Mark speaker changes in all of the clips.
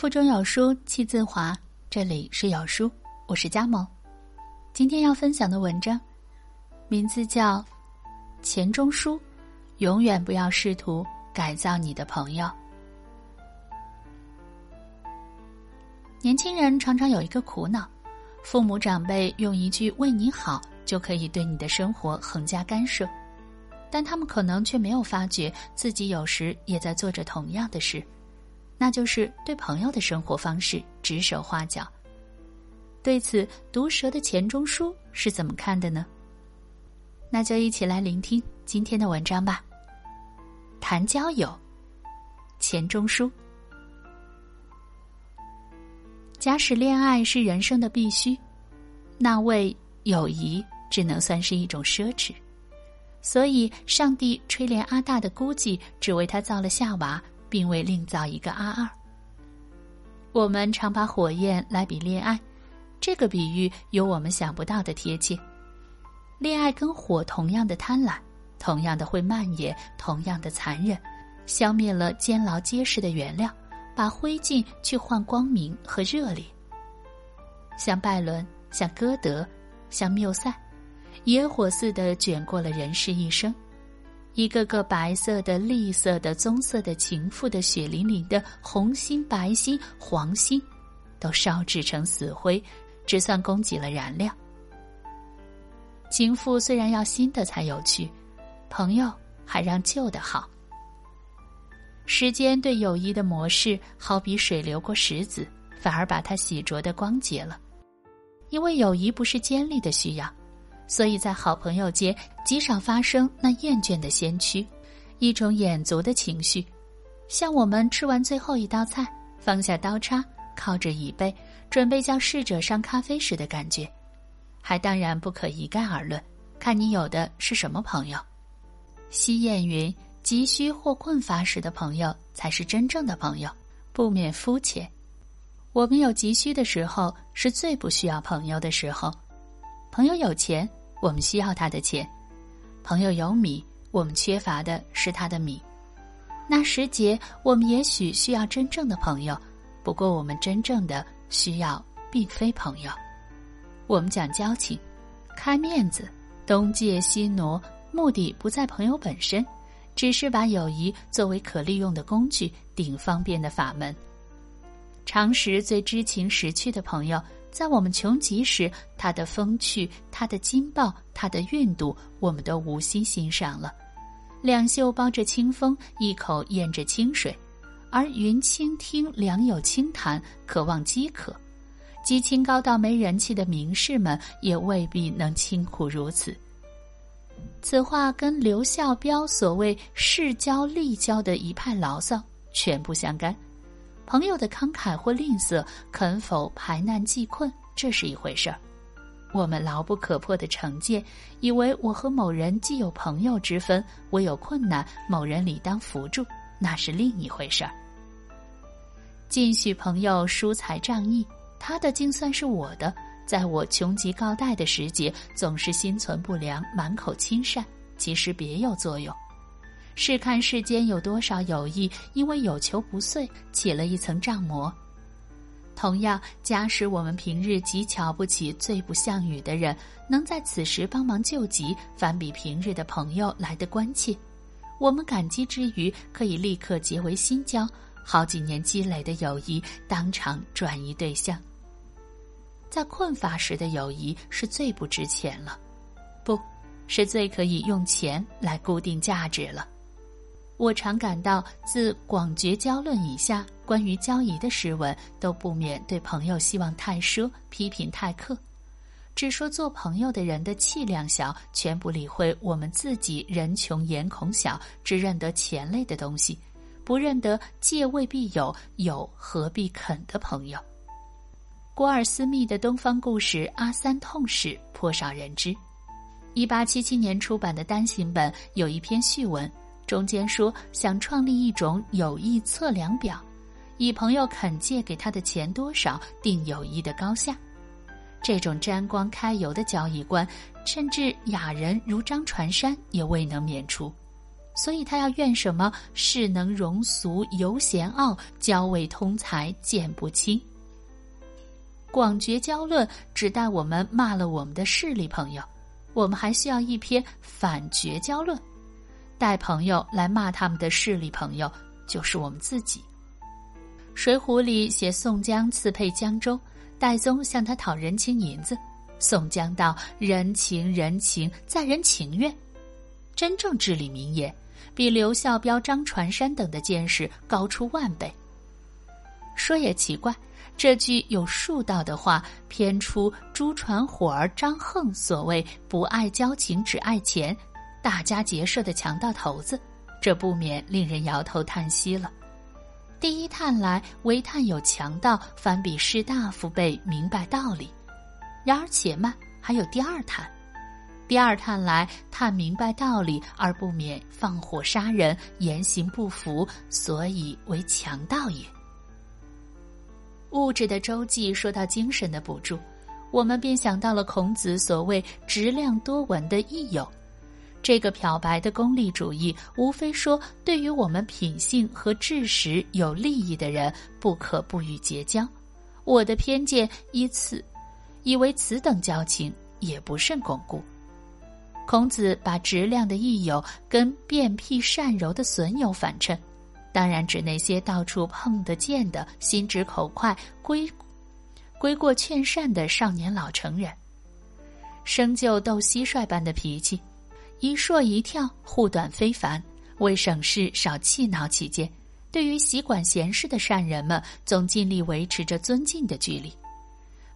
Speaker 1: 腹中有书气自华，这里是有书，我是佳萌。今天要分享的文章，名字叫《钱钟书》，永远不要试图改造你的朋友。年轻人常常有一个苦恼：父母长辈用一句“为你好”就可以对你的生活横加干涉，但他们可能却没有发觉自己有时也在做着同样的事。那就是对朋友的生活方式指手画脚。对此，毒舌的钱钟书是怎么看的呢？那就一起来聆听今天的文章吧。谈交友，钱钟书。假使恋爱是人生的必须，那为友谊只能算是一种奢侈。所以，上帝垂怜阿大的孤寂，只为他造了夏娃。并未另造一个阿二。我们常把火焰来比恋爱，这个比喻有我们想不到的贴切。恋爱跟火同样的贪婪，同样的会蔓延，同样的残忍，消灭了坚牢结实的原料，把灰烬去换光明和热烈。像拜伦，像歌德，像缪塞，野火似的卷过了人世一生。一个个白色的、栗色的、棕色的情妇的血淋淋的红心、白心、黄心，都烧制成死灰，只算供给了燃料。情妇虽然要新的才有趣，朋友还让旧的好。时间对友谊的模式，好比水流过石子，反而把它洗濯的光洁了。因为友谊不是尖利的需要。所以在好朋友间极少发生那厌倦的先驱，一种眼足的情绪，像我们吃完最后一道菜，放下刀叉，靠着椅背，准备叫侍者上咖啡时的感觉，还当然不可一概而论，看你有的是什么朋友。西谚云：急需或困乏时的朋友才是真正的朋友，不免肤浅。我们有急需的时候，是最不需要朋友的时候。朋友有钱。我们需要他的钱，朋友有米，我们缺乏的是他的米。那时节，我们也许需要真正的朋友，不过我们真正的需要并非朋友。我们讲交情，开面子，东借西挪，目的不在朋友本身，只是把友谊作为可利用的工具，顶方便的法门。常识最知情识趣的朋友。在我们穷极时，他的风趣，他的劲爆，他的韵度，我们都无心欣赏了。两袖包着清风，一口咽着清水，而云倾听，良友轻谈，渴望饥渴。即清高到没人气的名士们，也未必能清苦如此。此话跟刘孝标所谓“世交利交”的一派牢骚全不相干。朋友的慷慨或吝啬，肯否排难济困，这是一回事儿；我们牢不可破的成见，以为我和某人既有朋友之分，我有困难，某人理当扶助，那是另一回事儿。尽许朋友疏财仗义，他的竟算是我的，在我穷急告贷的时节，总是心存不良，满口亲善，其实别有作用。试看世间有多少友谊，因为有求不遂，起了一层障膜。同样，假使我们平日极瞧不起、最不像语的人，能在此时帮忙救急，反比平日的朋友来的关切。我们感激之余，可以立刻结为新交，好几年积累的友谊当场转移对象。在困乏时的友谊是最不值钱了，不是最可以用钱来固定价值了。我常感到，自《广绝交论》以下，关于交谊的诗文，都不免对朋友希望太奢，批评太苛，只说做朋友的人的气量小，全不理会我们自己人穷眼孔小，只认得钱类的东西，不认得借未必有，有何必肯的朋友。郭尔斯密的《东方故事》阿三痛史颇少人知，一八七七年出版的单行本有一篇序文。中间说想创立一种友谊测量表，以朋友肯借给他的钱多少定友谊的高下。这种沾光开油的交易观，甚至雅人如张传山也未能免除。所以他要怨什么世能容俗，犹嫌傲，交味通才，见不清。广绝交论只待我们骂了我们的势力朋友，我们还需要一篇反绝交论，带朋友来骂他们的势力朋友，就是我们自己。《水浒》里写宋江刺配江州，戴宗向他讨人情银子，宋江道：“人情人情，在人情愿。”真正至理名言，比刘孝标、张传山等的见识高出万倍。说也奇怪，这句有数道的话，偏出朱传火儿张横所谓“不爱交情，只爱钱”，大家结社的强盗头子，这不免令人摇头叹息了。第一探来，唯探有强盗，反比士大夫辈明白道理。然而且慢，还有第二探。第二探来，探明白道理，而不免放火杀人，言行不符，所以为强盗也。物质的周记说到精神的补助，我们便想到了孔子所谓“质量多闻”的益友。这个漂白的功利主义，无非说对于我们品性和知识有利益的人，不可不予结交。我的偏见依此，以为此等交情也不甚巩固。孔子把质量的益友跟变僻善柔的损友反衬。当然指那些到处碰得见的心直口快、归归过劝善的少年老成人，生就斗蟋蟀般的脾气，一说一跳，护短非凡。为省事少气恼起见，对于习管闲事的善人们，总尽力维持着尊敬的距离。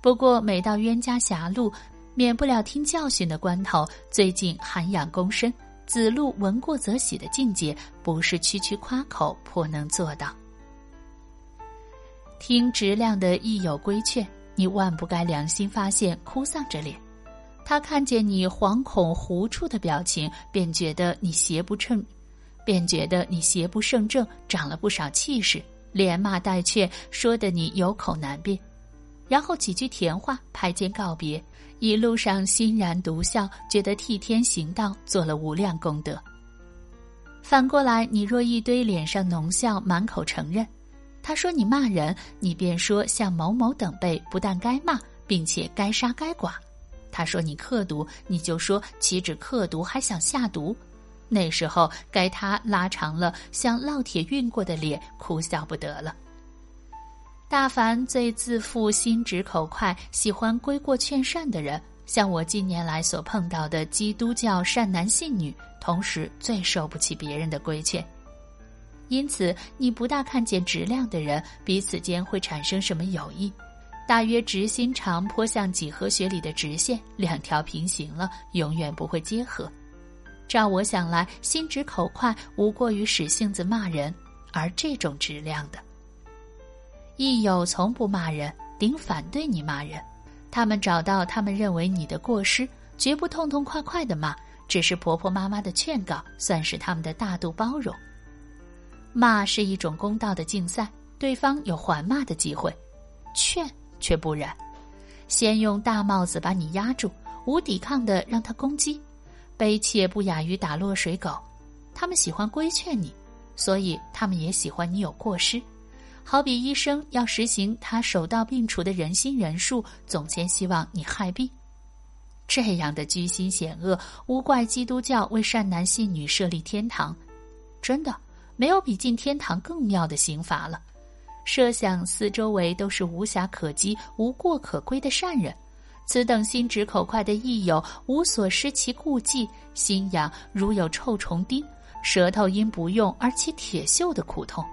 Speaker 1: 不过每到冤家狭路，免不了听教训的关头，最近涵养躬身。子路闻过则喜的境界，不是区区夸口颇能做到。听质量的益友规劝，你万不该良心发现，哭丧着脸。他看见你惶恐狐处的表情，便觉得你邪不称，便觉得你邪不胜正，长了不少气势，连骂带劝，说得你有口难辩。然后几句甜话，拍肩告别。一路上欣然独笑，觉得替天行道，做了无量功德。反过来，你若一堆脸上浓笑，满口承认，他说你骂人，你便说像某某等辈，不但该骂，并且该杀该剐。他说你刻毒，你就说岂止刻毒，还想下毒。那时候该他拉长了像烙铁熨过的脸，哭笑不得了。大凡最自负、心直口快、喜欢归过劝善的人，像我近年来所碰到的基督教善男信女，同时最受不起别人的规劝。因此，你不大看见质量的人彼此间会产生什么友谊，大约直心长颇像几何学里的直线，两条平行了，永远不会结合。照我想来，心直口快无过于使性子骂人，而这种质量的。益友从不骂人，顶反对你骂人。他们找到他们认为你的过失，绝不痛痛快快的骂，只是婆婆妈妈的劝告，算是他们的大度包容。骂是一种公道的竞赛，对方有还骂的机会；劝却不然，先用大帽子把你压住，无抵抗的让他攻击，悲切不亚于打落水狗。他们喜欢规劝你，所以他们也喜欢你有过失。好比医生要实行他手到病除的人心人术，总先希望你害病。这样的居心险恶，无怪基督教为善男信女设立天堂。真的，没有比进天堂更妙的刑罚了。设想四周围都是无暇可击、无过可归的善人，此等心直口快的益友，无所失其顾忌，心痒如有臭虫叮，舌头因不用而起铁锈的苦痛。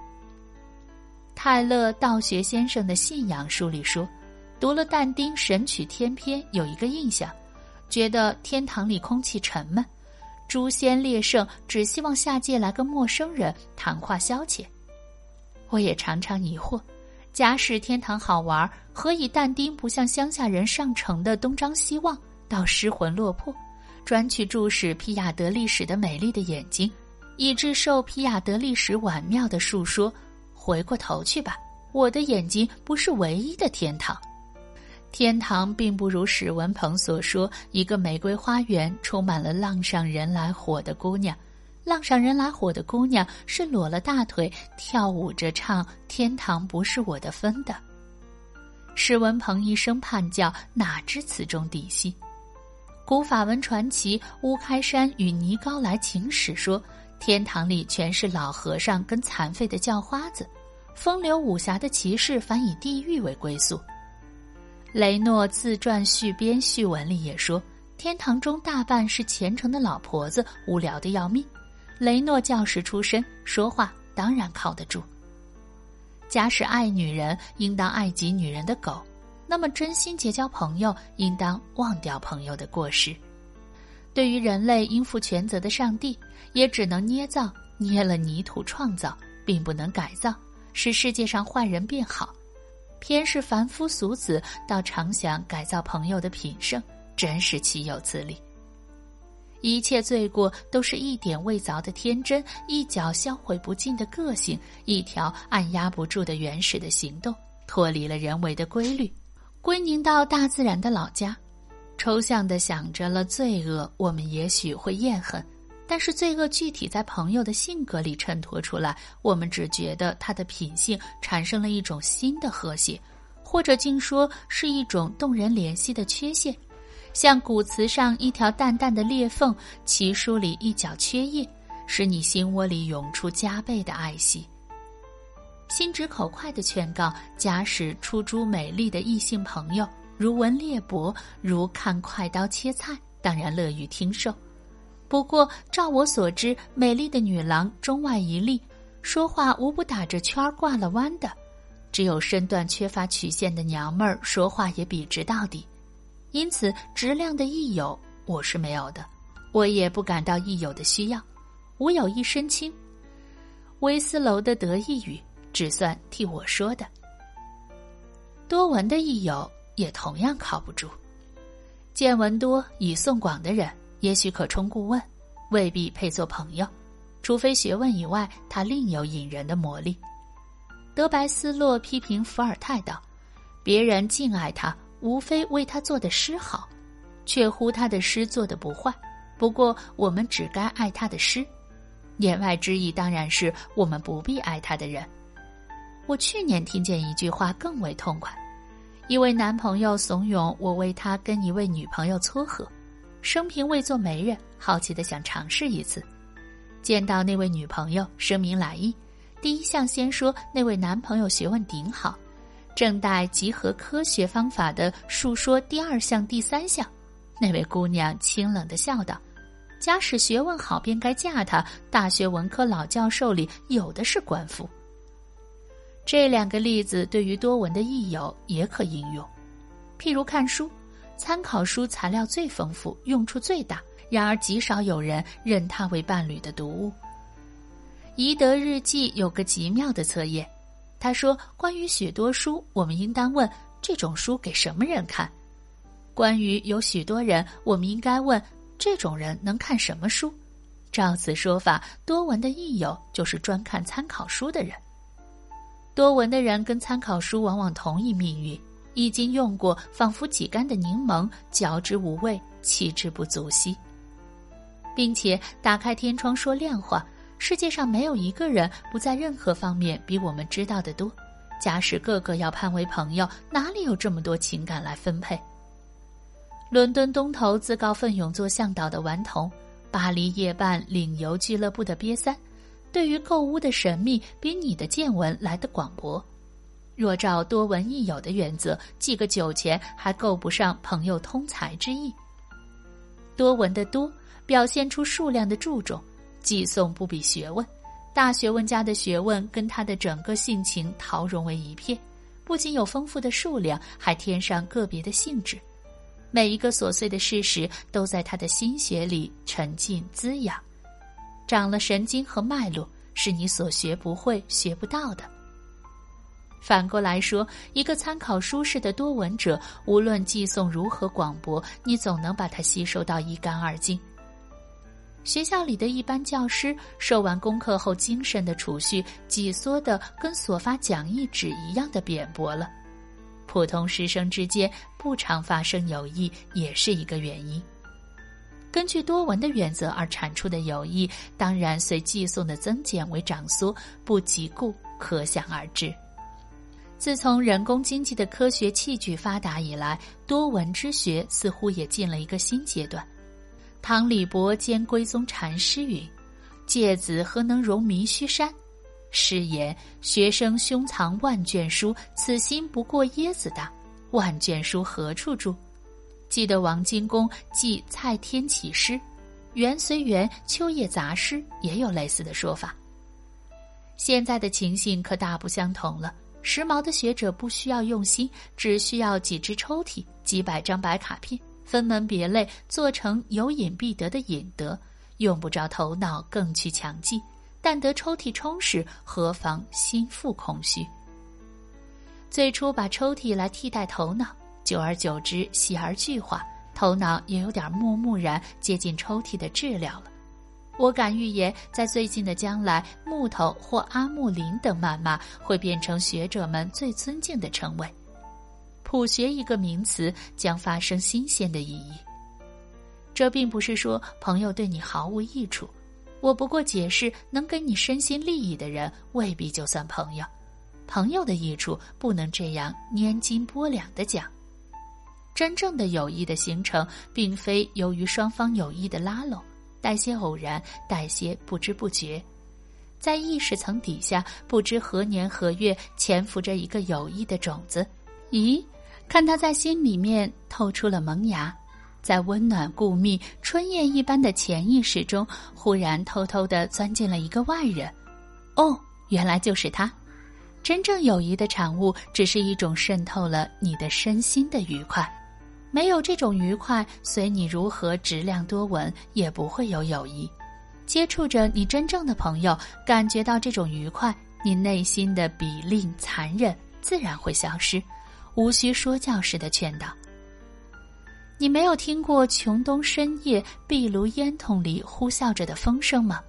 Speaker 1: 泰勒道学先生的信仰书里说，读了但丁《神曲天篇》，有一个印象，觉得天堂里空气沉闷，诸仙列圣只希望下界来个陌生人谈话消遣。我也常常疑惑，假使天堂好玩，何以但丁不像乡下人上城的东张西望，到失魂落魄，专去注视皮亚德历史的美丽的眼睛，以致受皮亚德历史婉妙的述说。回过头去吧，我的眼睛不是唯一的天堂。天堂并不如史文鹏所说，一个玫瑰花园充满了浪上人来火的姑娘，浪上人来火的姑娘是裸了大腿跳舞着唱“天堂不是我的分”的。史文鹏一声叛叫，哪知此中底细？古法文传奇《乌开山与尼高来情史》说，天堂里全是老和尚跟残废的叫花子，风流武侠的骑士反以地狱为归宿。雷诺自传续编序文里也说，天堂中大半是虔诚的老婆子，无聊的要命。雷诺教士出身，说话当然靠得住。假使爱女人，应当爱及女人的狗。那么，真心结交朋友，应当忘掉朋友的过失。对于人类应负全责的上帝，也只能捏造、捏了泥土创造，并不能改造，使世界上坏人变好。偏是凡夫俗子，倒常想改造朋友的品性，真是岂有此理！一切罪过都是一点未凿的天真，一脚销毁不尽的个性，一条按压不住的原始的行动，脱离了人为的规律。归宁到大自然的老家，抽象的想着了罪恶，我们也许会厌恨；但是罪恶具体在朋友的性格里衬托出来，我们只觉得他的品性产生了一种新的和谐，或者竟说是一种动人怜惜的缺陷，像骨瓷上一条淡淡的裂缝，奇书里一角缺页，使你心窝里涌出加倍的爱惜。心直口快的劝告：假使出诸美丽的异性朋友，如闻猎帛，如看快刀切菜，当然乐于听受。不过照我所知，美丽的女郎中外一例，说话无不打着圈儿挂了弯的；只有身段缺乏曲线的娘们儿，说话也笔直到底。因此，质量的益友我是没有的，我也不感到益友的需要。吾有一身轻。威斯楼的得意语。只算替我说的。多闻的益友也同样靠不住，见闻多以送广的人，也许可充顾问，未必配做朋友，除非学问以外，他另有引人的魔力。德白斯洛批评伏尔泰道：“别人敬爱他，无非为他做的诗好，却乎他的诗做的不坏。不过我们只该爱他的诗，言外之意当然是我们不必爱他的人。”我去年听见一句话更为痛快，一位男朋友怂恿我为他跟一位女朋友撮合，生平未做媒人，好奇的想尝试一次。见到那位女朋友，声明来意，第一项先说那位男朋友学问顶好，正待集合科学方法的述说第二项、第三项。那位姑娘清冷的笑道：“假使学问好，便该嫁他。大学文科老教授里有的是官夫。”这两个例子对于多文的益友也可应用，譬如看书，参考书材料最丰富，用处最大，然而极少有人认它为伴侣的读物。宜德日记有个极妙的测验，他说：关于许多书，我们应当问这种书给什么人看；关于有许多人，我们应该问这种人能看什么书。照此说法，多闻的益友就是专看参考书的人。多闻的人跟参考书往往同一命运，已经用过，仿佛挤干的柠檬，嚼之无味，弃之不足惜。并且打开天窗说亮话，世界上没有一个人不在任何方面比我们知道的多。假使个个要攀为朋友，哪里有这么多情感来分配？伦敦东头自告奋勇做向导的顽童，巴黎夜半领游俱乐部的瘪三。对于购物的神秘，比你的见闻来得广博。若照多闻益友的原则，寄个酒钱还够不上朋友通财之意。多闻的多，表现出数量的注重，寄送不比学问。大学问家的学问跟他的整个性情陶融为一片，不仅有丰富的数量，还添上个别的性质。每一个琐碎的事实，都在他的心血里沉浸滋养。长了神经和脉络，是你所学不会、学不到的。反过来说，一个参考书式的多闻者，无论寄送如何广博，你总能把它吸收到一干二净。学校里的一般教师，受完功课后，精神的储蓄挤缩的跟所发讲义纸一样的扁薄了。普通师生之间不常发生友谊，也是一个原因。根据多闻的原则而产出的友谊，当然随寄送的增减为涨缩，不及故可想而知。自从人工经济的科学器具发达以来，多闻之学似乎也进了一个新阶段。唐李博兼归宗禅师云：“芥子何能容迷须山？”师言：“学生胸藏万卷书，此心不过椰子大。万卷书何处住？”记得王荆公记蔡天启诗，元随缘，秋叶杂诗也有类似的说法。现在的情形可大不相同了。时髦的学者不需要用心，只需要几只抽屉、几百张白卡片，分门别类做成有隐必得的隐德，用不着头脑更去强记。但得抽屉充实，何妨心腹空虚？最初把抽屉来替代头脑。久而久之，习而具化，头脑也有点木木然，接近抽屉的质量了。我敢预言，在最近的将来，木头或阿木林等谩骂会变成学者们最尊敬的称谓。普学一个名词，将发生新鲜的意义。这并不是说朋友对你毫无益处，我不过解释，能给你身心利益的人，未必就算朋友。朋友的益处不能这样拈斤拨两的讲。真正的友谊的形成，并非由于双方有意的拉拢，带些偶然，带些不知不觉，在意识层底下，不知何年何月潜伏着一个友谊的种子。咦，看他在心里面透出了萌芽，在温暖固谧、春夜一般的潜意识中，忽然偷偷的钻进了一个外人。哦，原来就是他。真正友谊的产物，只是一种渗透了你的身心的愉快。没有这种愉快，随你如何质量多稳，也不会有友谊。接触着你真正的朋友，感觉到这种愉快，你内心的比吝残忍自然会消失，无需说教似的劝导。你没有听过穷冬深夜壁炉烟筒里呼啸着的风声吗？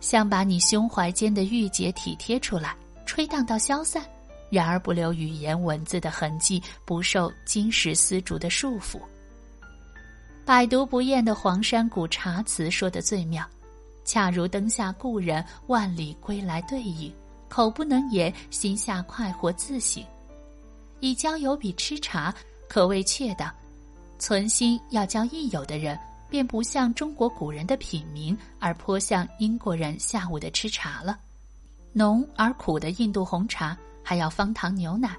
Speaker 1: 像把你胸怀间的郁结体贴出来，吹荡到消散。然而不留语言文字的痕迹，不受金石丝竹的束缚。百读不厌的黄山谷茶词说的最妙，恰如灯下故人万里归来对影，口不能言，心下快活自省。以交友比吃茶，可谓确当。存心要交益友的人，便不像中国古人的品茗，而颇像英国人下午的吃茶了。浓而苦的印度红茶。还要方糖牛奶，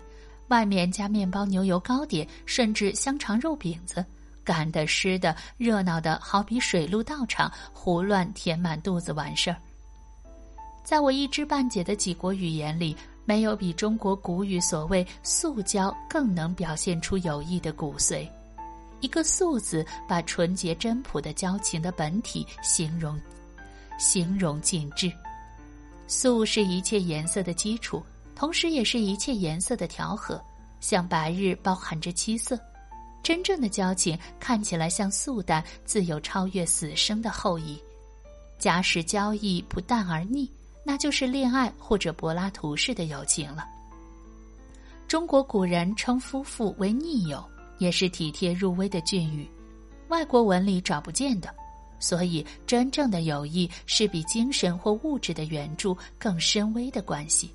Speaker 1: 外面加面包、牛油糕点，甚至香肠、肉饼子，干的、湿的、热闹的，好比水陆道场，胡乱填满肚子完事儿。在我一知半解的几国语言里，没有比中国古语所谓“素交”更能表现出友谊的骨髓。一个“素”字，把纯洁真朴的交情的本体形容，形容尽致。素是一切颜色的基础。同时，也是一切颜色的调和，像白日包含着七色。真正的交情看起来像素淡，自有超越死生的厚谊。假使交易不淡而腻，那就是恋爱或者柏拉图式的友情了。中国古人称夫妇为逆友，也是体贴入微的俊语，外国文里找不见的。所以，真正的友谊是比精神或物质的援助更深微的关系。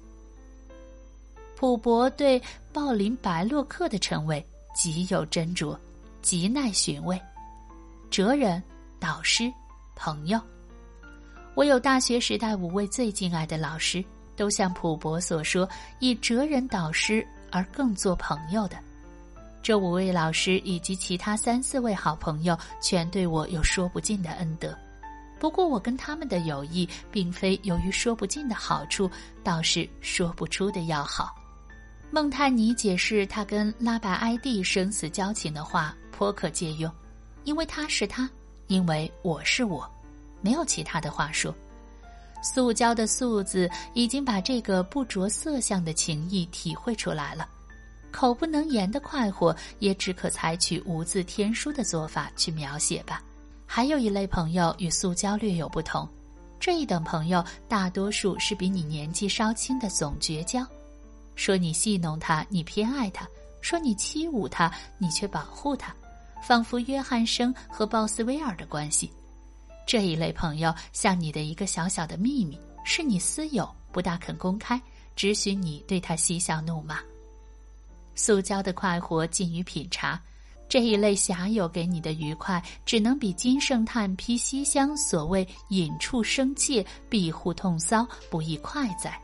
Speaker 1: 普伯对鲍林白洛克的称谓极有斟酌，极耐寻味。哲人、导师、朋友，我有大学时代五位最敬爱的老师，都像普伯所说，以哲人导师而更做朋友的。这五位老师以及其他三四位好朋友，全对我有说不尽的恩德。不过，我跟他们的友谊，并非由于说不尽的好处，倒是说不出的要好。孟泰尼解释他跟拉白埃蒂生死交情的话颇可借用，因为他是他，因为我是我，没有其他的话说。塑胶的“塑”字已经把这个不着色相的情意体会出来了。口不能言的快活，也只可采取无字天书的做法去描写吧。还有一类朋友与塑胶略有不同，这一等朋友大多数是比你年纪稍轻的总绝交。说你戏弄他，你偏爱他；说你欺侮他，你却保护他；仿佛约翰生和鲍斯威尔的关系。这一类朋友像你的一个小小的秘密，是你私有，不大肯公开，只许你对他嬉笑怒骂。塑胶的快活近于品茶，这一类侠友给你的愉快，只能比金圣叹披西厢所谓隐处生怯，庇护痛骚不易快哉。《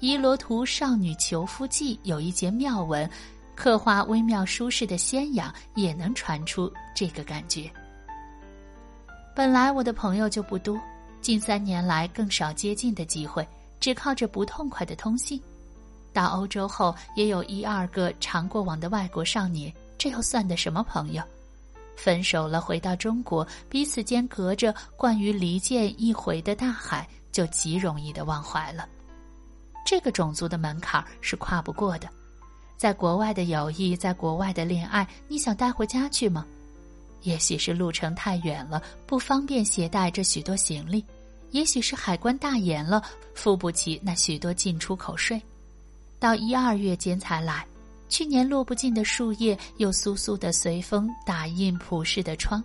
Speaker 1: 伊罗图少女求夫记》有一节妙文，刻画微妙舒适的仙养，也能传出这个感觉。本来我的朋友就不多，近三年来更少接近的机会，只靠着不痛快的通信。到欧洲后，也有一二个常过往的外国少年，这又算得什么朋友？分手了，回到中国，彼此间隔着惯于离间一回的大海，就极容易的忘怀了。这个种族的门槛是跨不过的，在国外的友谊，在国外的恋爱，你想带回家去吗？也许是路程太远了，不方便携带这许多行李；也许是海关大严了，付不起那许多进出口税。到一二月间才来，去年落不尽的树叶又簌簌的随风打印普世的窗。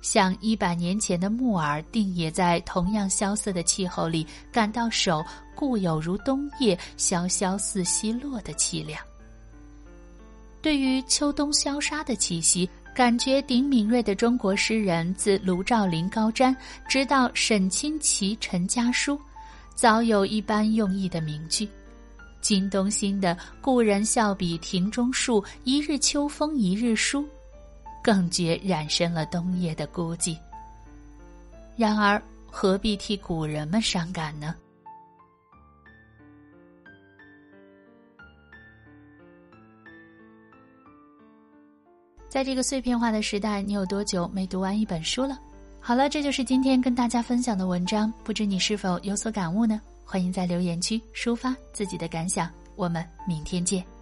Speaker 1: 像一百年前的木耳，定也在同样萧瑟的气候里感到手固有如冬夜萧萧似西落的凄凉。对于秋冬萧杀的气息，感觉顶敏锐的中国诗人，自卢照邻、高瞻，直到沈清奇、陈家书，早有一般用意的名句。金东兴的“故人笑比庭中树，一日秋风一日疏”。更觉染深了冬夜的孤寂。然而，何必替古人们伤感呢？在这个碎片化的时代，你有多久没读完一本书了？好了，这就是今天跟大家分享的文章，不知你是否有所感悟呢？欢迎在留言区抒发自己的感想。我们明天见。